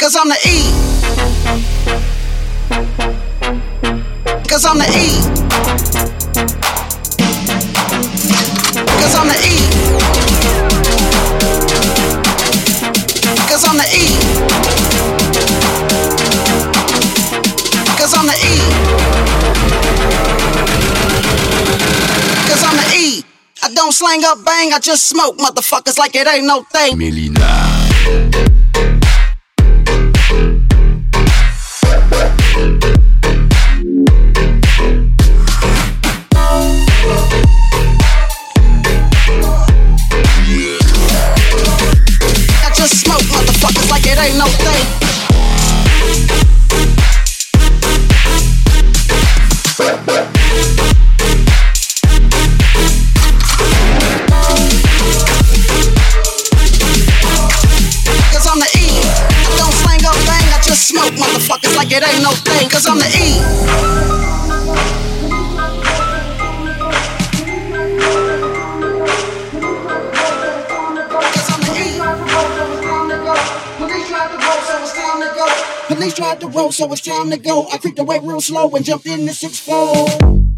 Cause I'm the E. Cause I'm the E. Cause I'm the E. Cause I'm the E. Cause I'm the E. Cause I'm the E. I don't slang up bang, I just smoke motherfuckers like it ain't no thing. Melyna. time to go. I creeped away real slow and jumped in the sixth floor.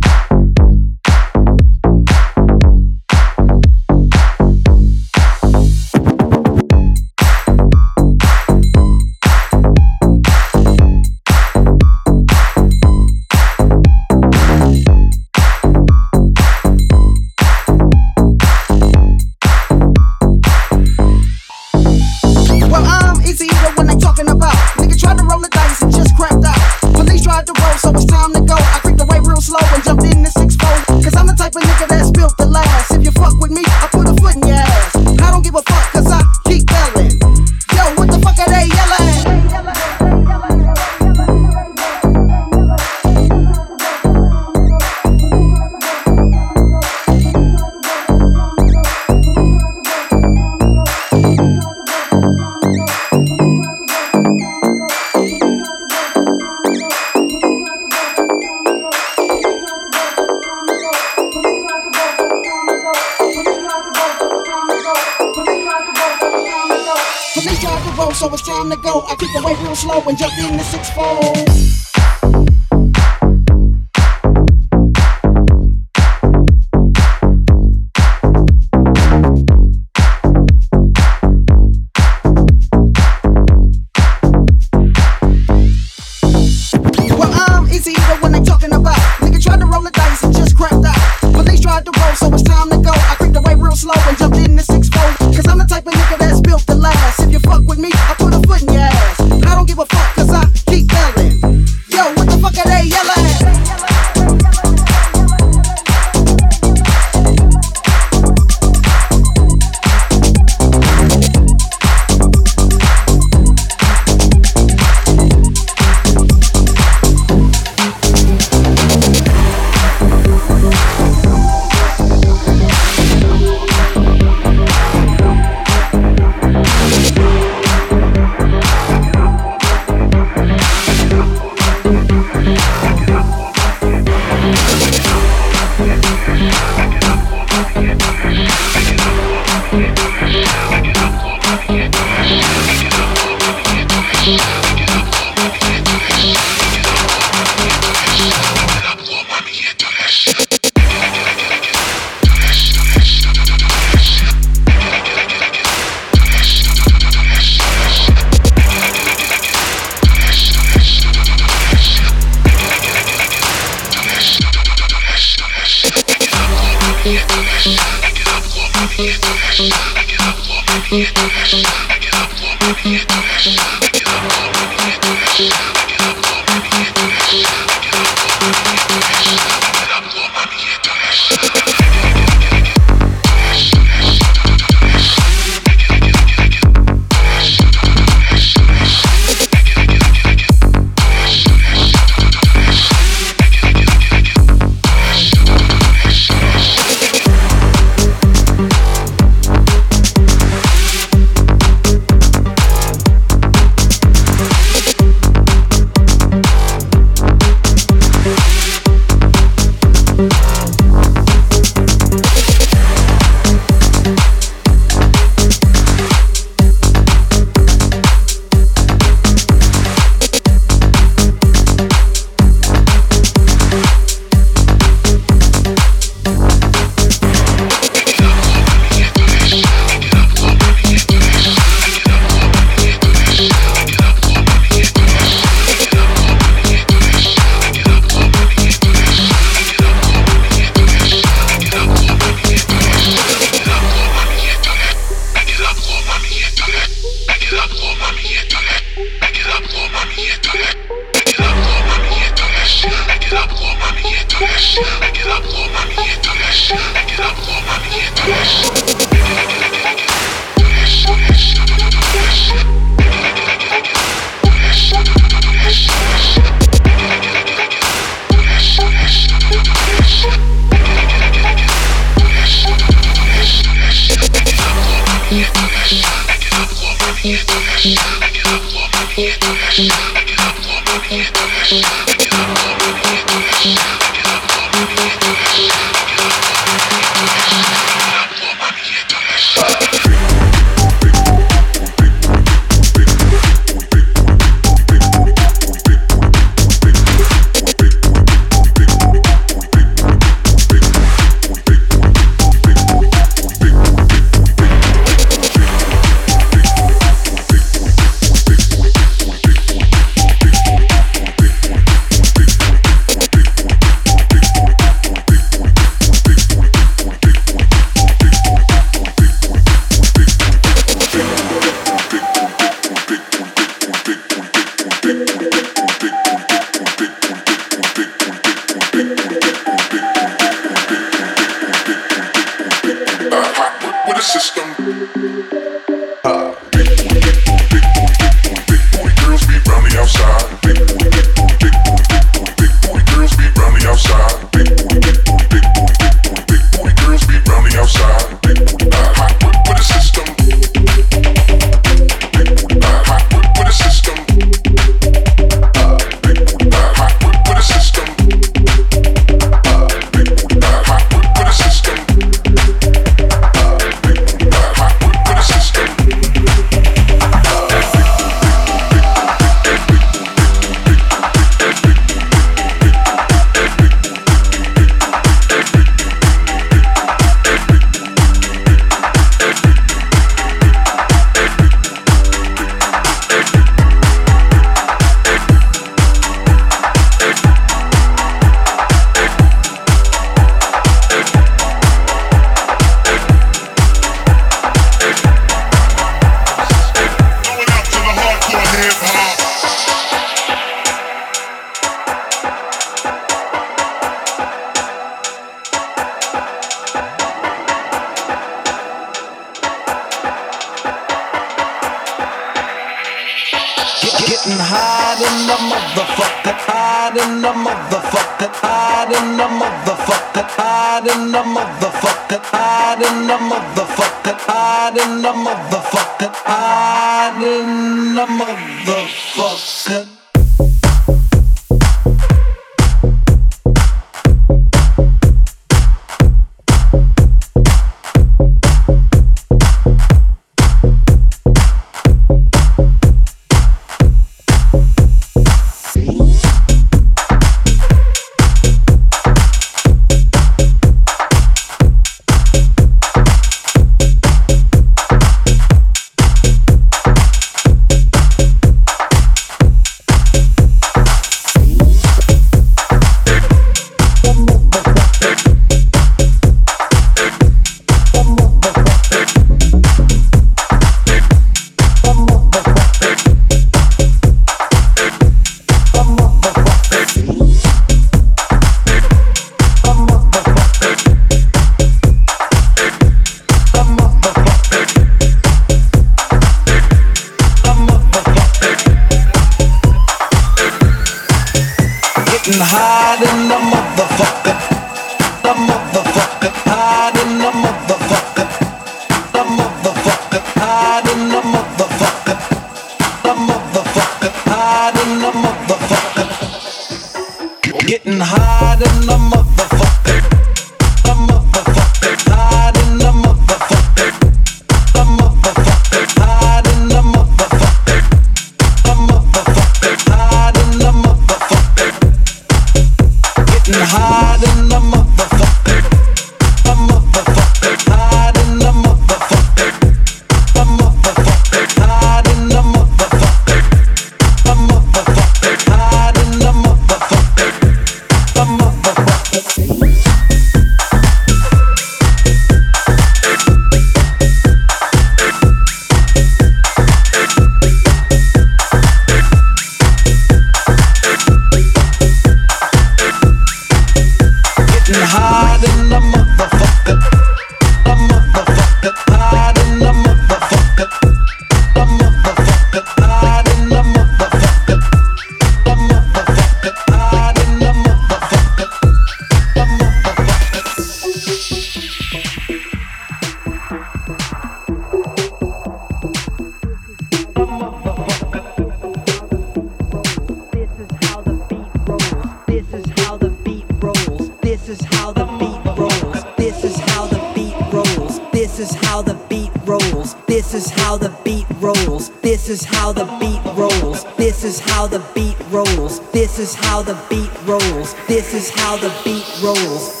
This is how the beat rolls. This is how the beat rolls. This is how the beat rolls. This is how the beat rolls. This is how the beat rolls.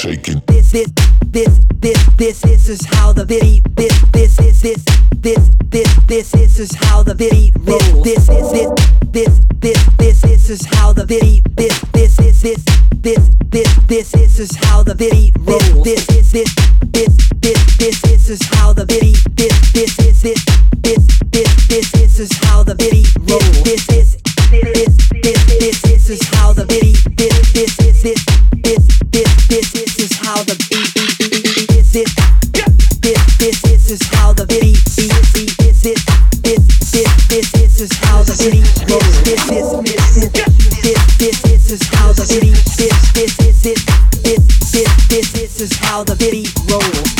Shaking. This this this this this this is how the beat this this this this this this this this is how the beat rolls. This is this this this this this is how the beat this this this this this this this is how the beat rolls. This is this this this is how the bitty bit this this this this this this is how the bitty roll. This is this this this this is how the bitty bit this this this this this this is how the beat this this this this this this this is how the bitty. This this this this this this this is how the bitty roll.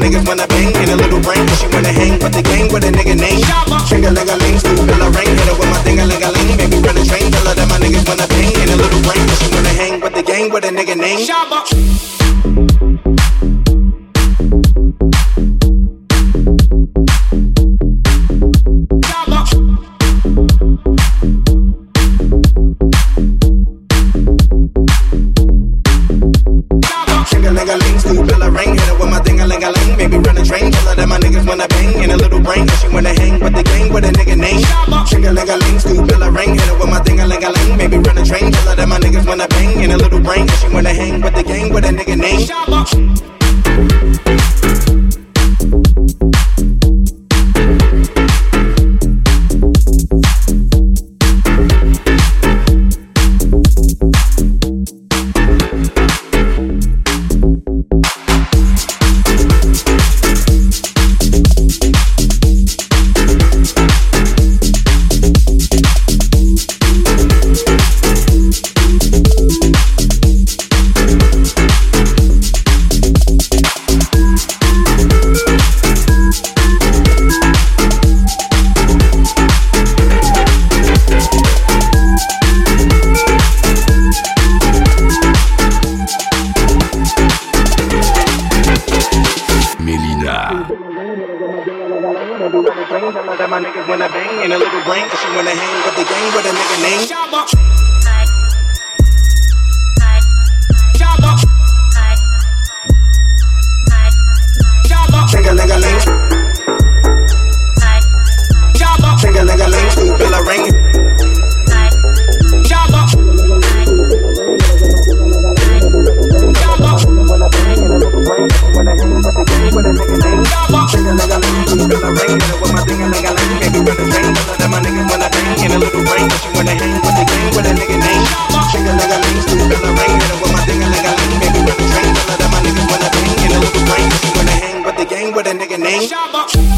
Niggas wanna bang. In a little cause she wanna hang with the gang with a nigga I know that my niggas wanna bang and a little brain, cause she wanna hang with the gang with a nigga name. Shabba. Shabba. Shabba. Ting-a-ling-a-ling. Ting-a-ling-a-ling. Ooh, bill a ring. with a nigga name. Treat a nigga rain. Hit my thing, a nigga like can't get of my nigga wanna hang in a little rain. But she wanna hang gang with a nigga name. Treat a nigga rain. Hit my thing, a nigga like can't get of my nigga wanna hang in a little rain. But she wanna hang gang with a nigga name.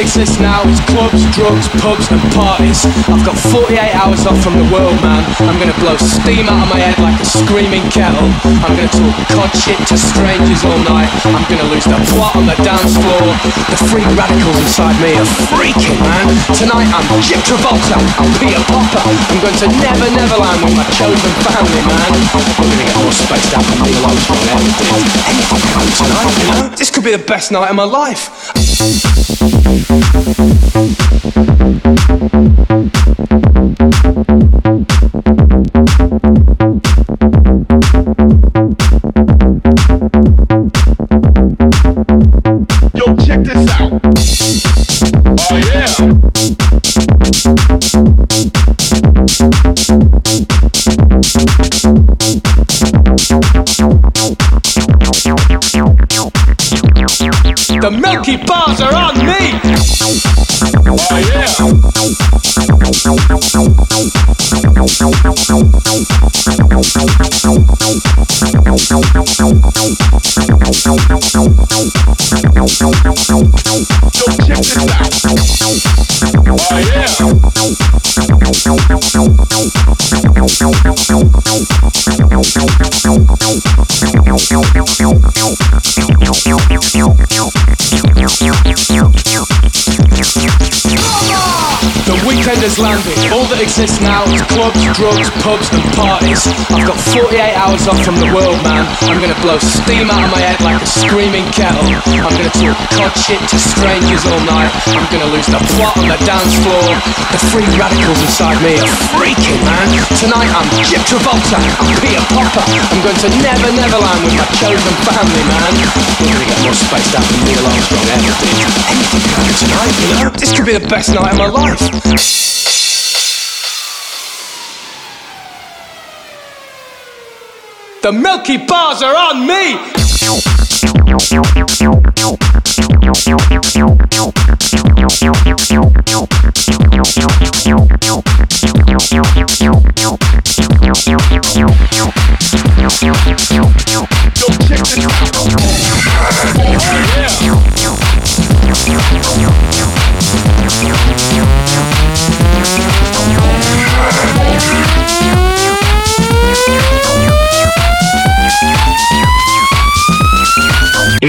Exists now is clubs, drugs, pubs, and parties. I've got 48 hours off from the world, man. I'm gonna blow steam out of my head like a screaming kettle. I'm gonna talk cod shit to strangers all night. I'm gonna lose the plot on the dance floor. The free radicals inside me are freaking, man. Tonight I'm Jim Travolta, I'm Peter Popper. I'm going to Never Neverland with my chosen family, man. I'm gonna get all spaced out and real from there. Anything tonight, you know? This could be the best night of my life. フフフフフ。Exists now is clubs, drugs, pubs, and parties. I've got 48 hours off from the world, man. I'm gonna blow steam out of my head like a screaming kettle. I'm gonna talk cod shit to strangers all night. I'm gonna lose the plot on the dance floor. The free radicals inside me are freaking, man. Tonight I'm Jim Travolta, I'm Peter Popper. I'm going to Never Neverland with my chosen family, man. We're gonna get more spaced out than Neil Armstrong ever did. Anything can happen tonight, you know? This could be the best night of my life. The Milky Bars are on me!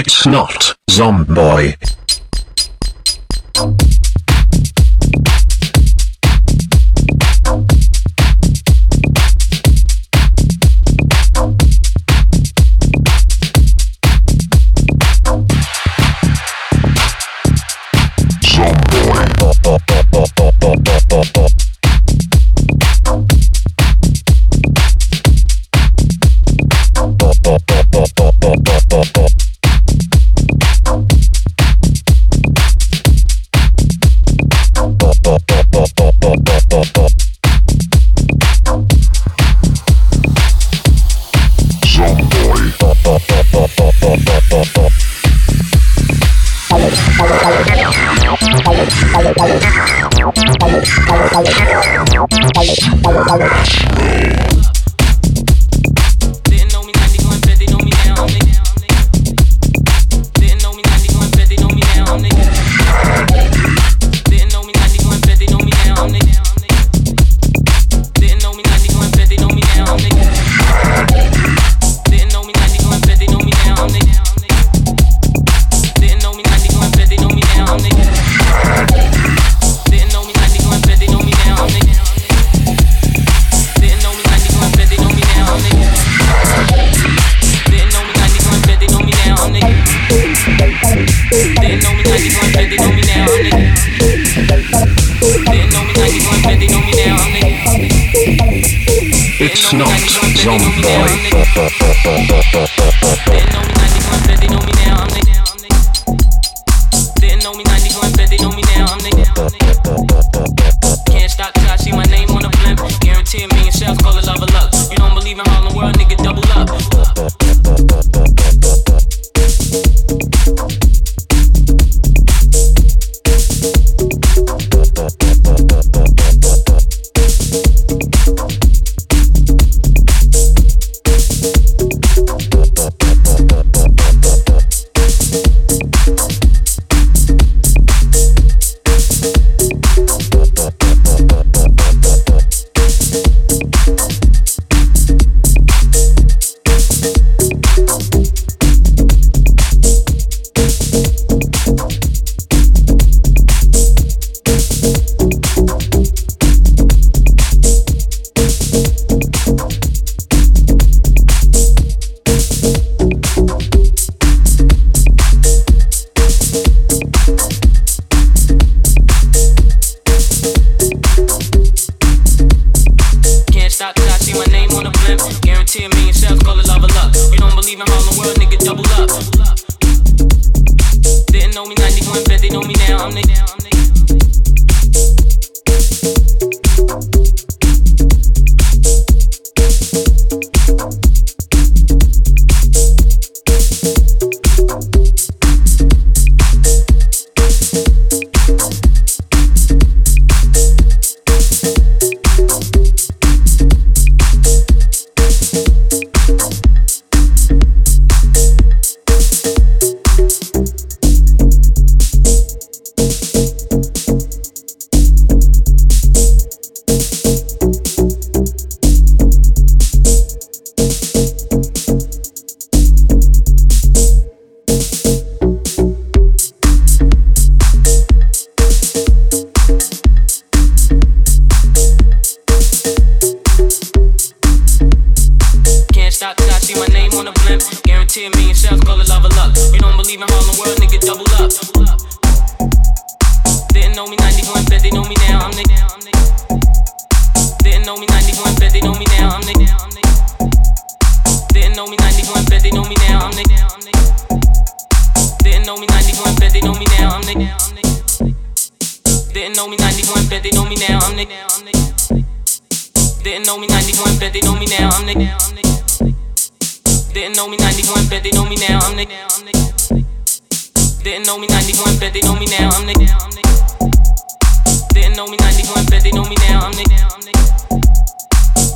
It's not Zomboy.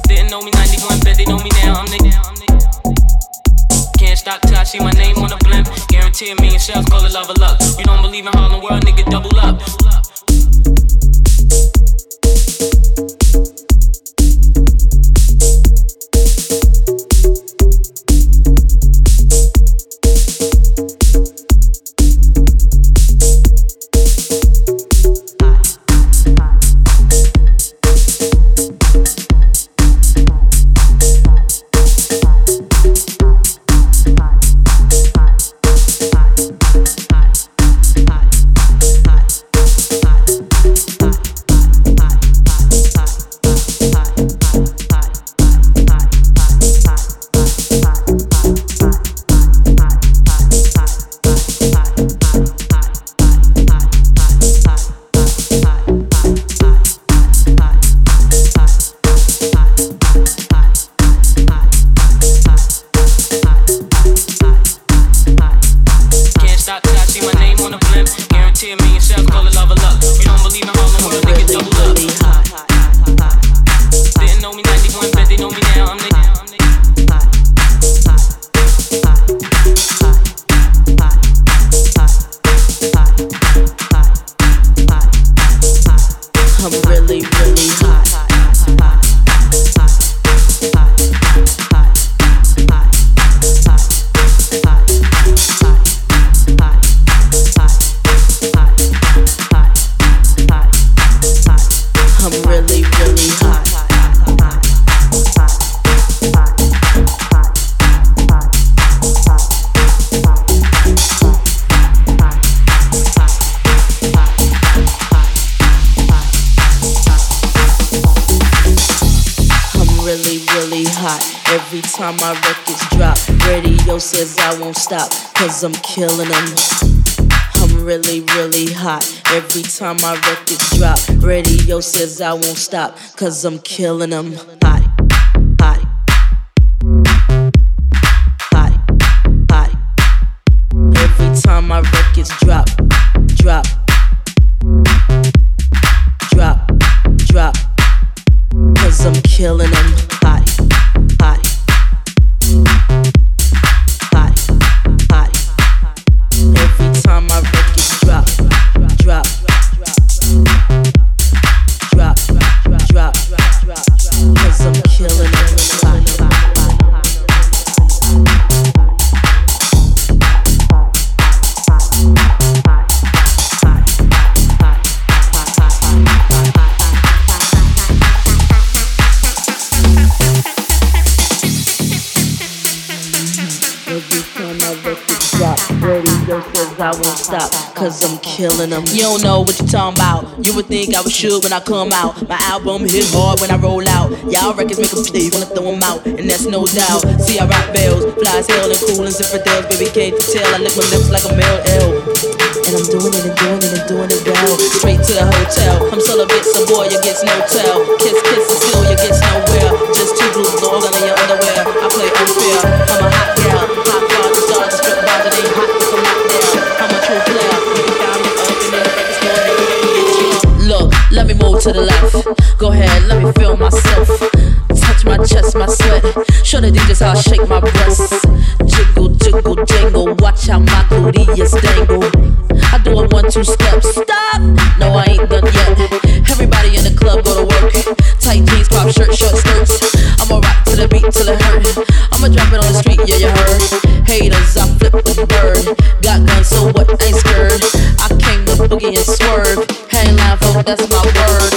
Didn't know me 91, bet they know me now. I'm. Can't stop till I see my name on the blimp. Guarantee a million call it love or luck. You don't believe in Harlem World, nigga, Every time my records drop, radio says I won't stop, cause I'm killing them. I'm really, really hot. Every time my records drop, radio says I won't stop, cause I'm killing them. Hot, time my records drop, drop, drop, drop. Cause I'm killing them cause I'm killing them. You don't know what you're talking about. You would think I was sure when I come out. My album hit hard when I roll out. Y'all records make them play, wanna throw them out, and that's no doubt. See, I rock bells, fly as hell and cool as infidels. Baby, can't you tell? I lick my lips like a male L. And I'm doing it and doing it and doing it well. Straight to the hotel. I'm celibate, so boy, you gets no tell. Kiss, kiss, and still you gets nowhere. Just two blue balls under your underwear. I play unfair. To the left. Go ahead, let me feel myself. Touch my chest, my sweat. Show the DJs how I shake my breasts. Jiggle, jiggle, jingle. Watch how my booty is dangle. I do a one, two step. Stop! No, I ain't done yet. Everybody in the club go to work. Tight jeans, crop shirt, short skirts. I'ma rock to the beat till it hurt. I'ma drop it on the street, yeah, you heard. Haters, I flip the bird. Got guns, so what? Ain't scared. I came to boogie and swerve. Hang line, folk, oh, that's my word.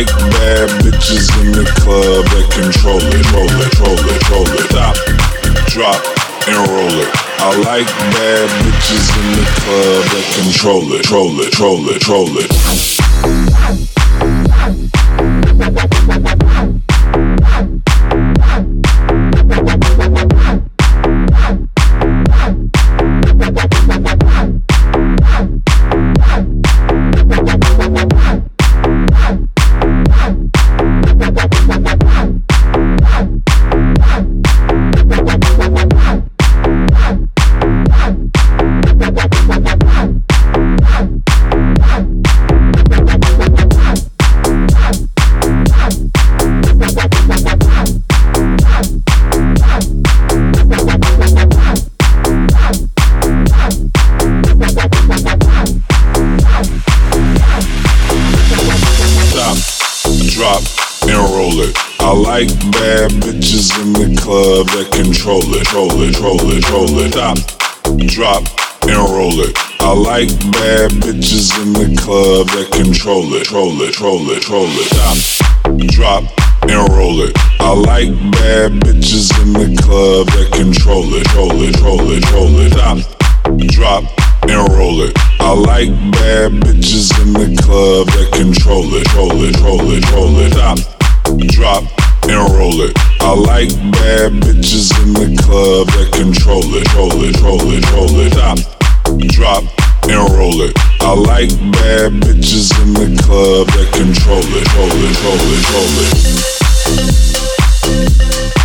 Like bad bitches in the club that control it, roll it, roll it, roll it. Stop, drop, and roll it. I like bad bitches in the club that control it, roll it, roll it, roll it. love that control it, roll it, roll it, roll it. Stop, drop, and roll it. I like bad bitches in the club that control it, roll it, roll it, roll it. Stop, drop, and roll it. I like bad bitches in the club that control it, roll it, roll it, roll it. Stop, drop, and roll it. I like bad bitches in the club that control it, roll it, roll it, roll it. Stop, drop and roll it. I like bad bitches in the club that control it, roll it, roll it, roll it.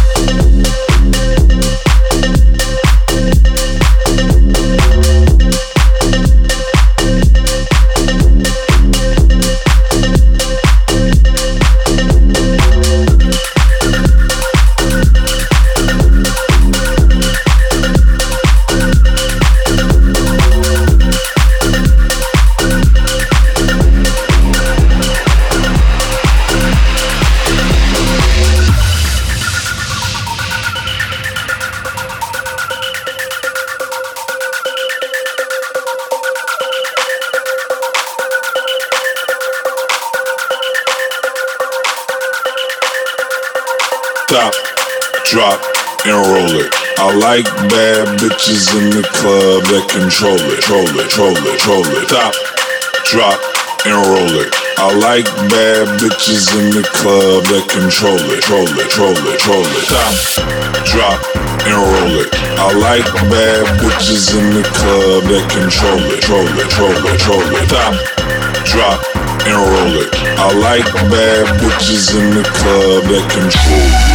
Stop, drop, and roll it. I like bad bitches in the club that control it, troll it, troll it, troll it. Stop, drop, and roll it. I like bad bitches in the club that control it, troll it, troll it, troll it. Stop, drop, and roll it. I like bad bitches in the club that control it, troll it, troll it, troll it. Stop, drop, and roll it. I like bad bitches in the club that control it.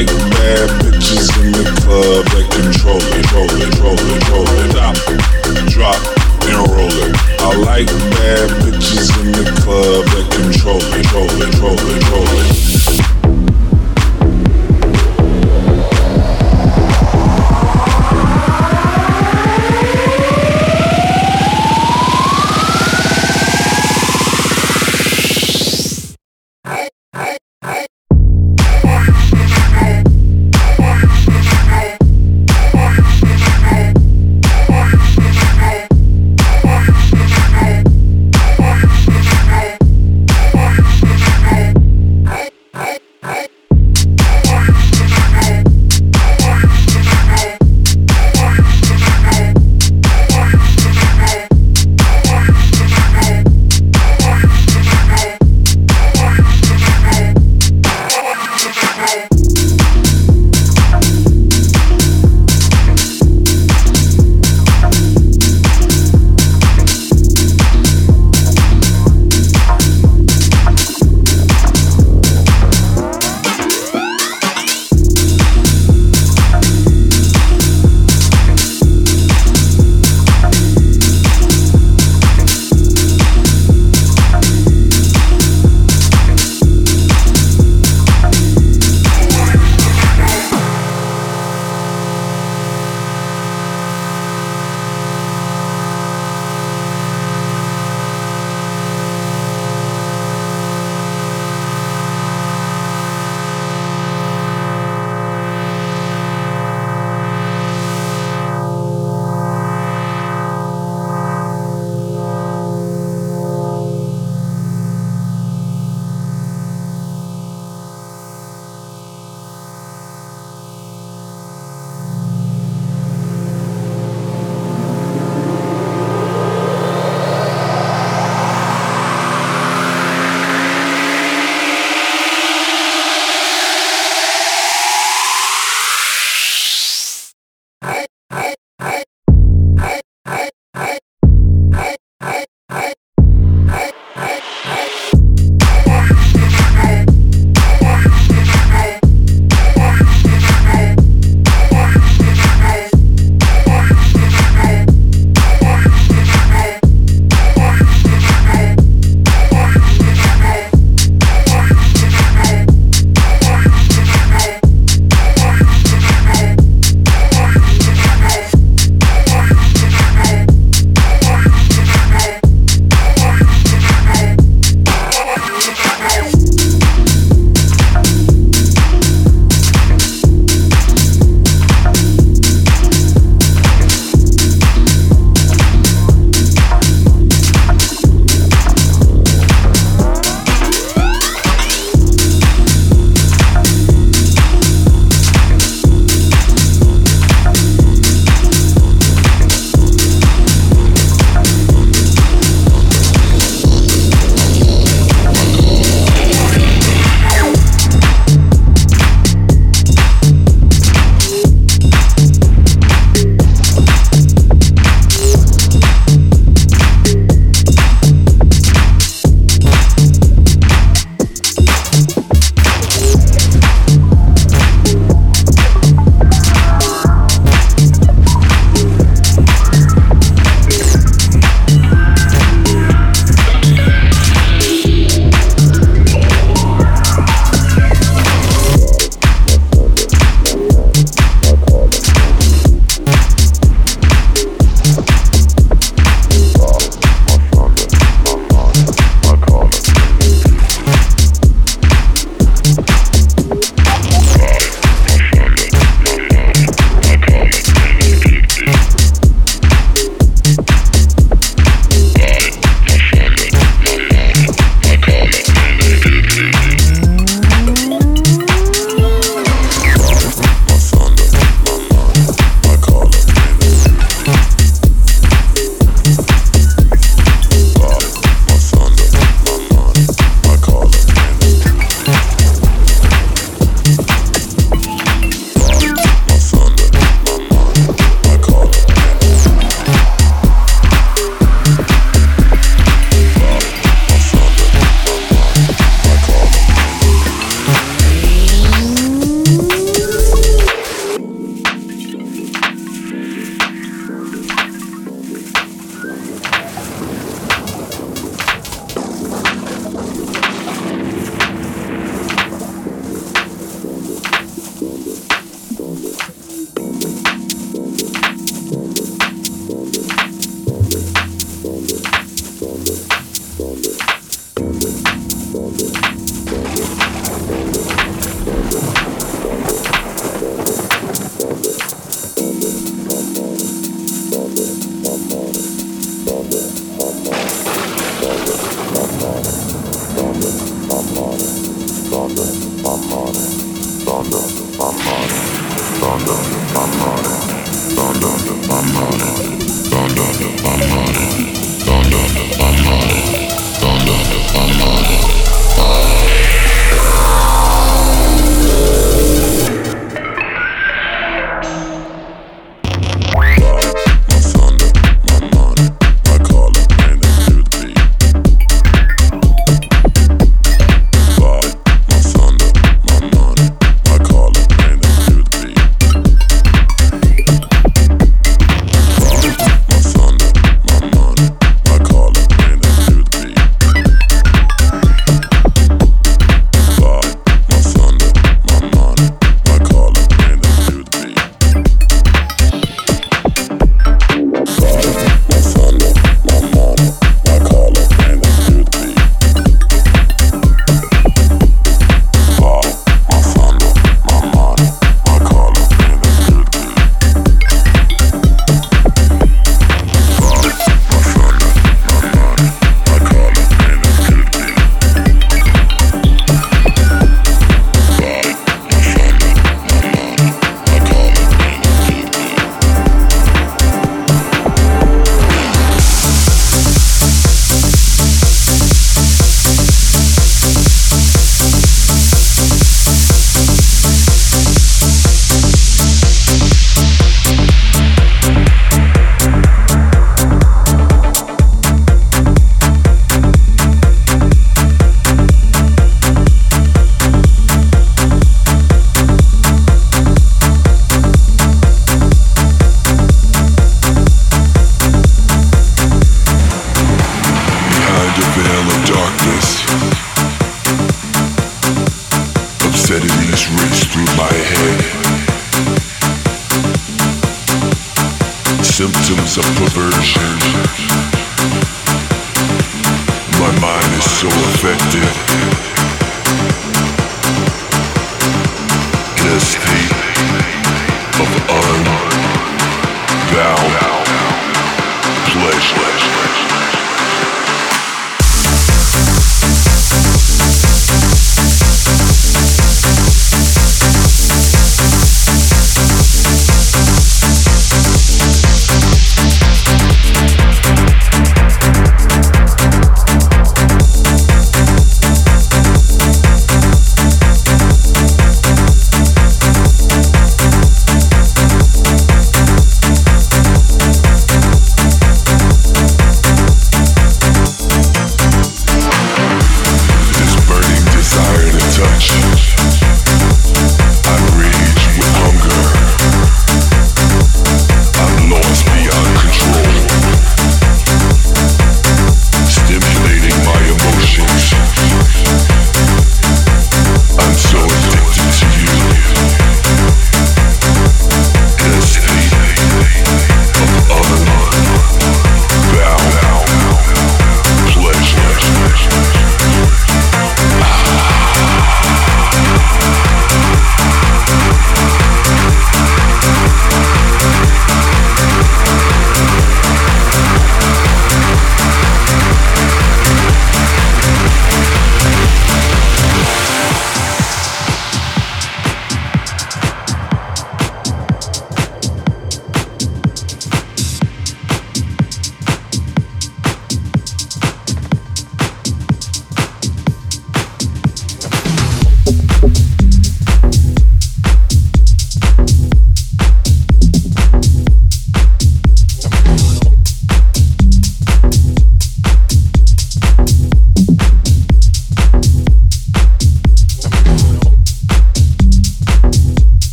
right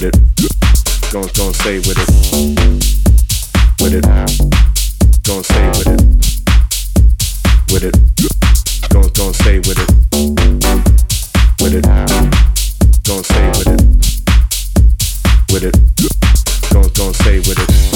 with it. don't don't stay with it. With it. don't stay with it. With it. don't don't stay with it. With it. don't stay with it. With it. don't don't stay with it.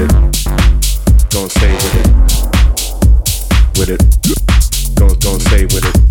with it. Stay with it. With it. Don't don't stay with it.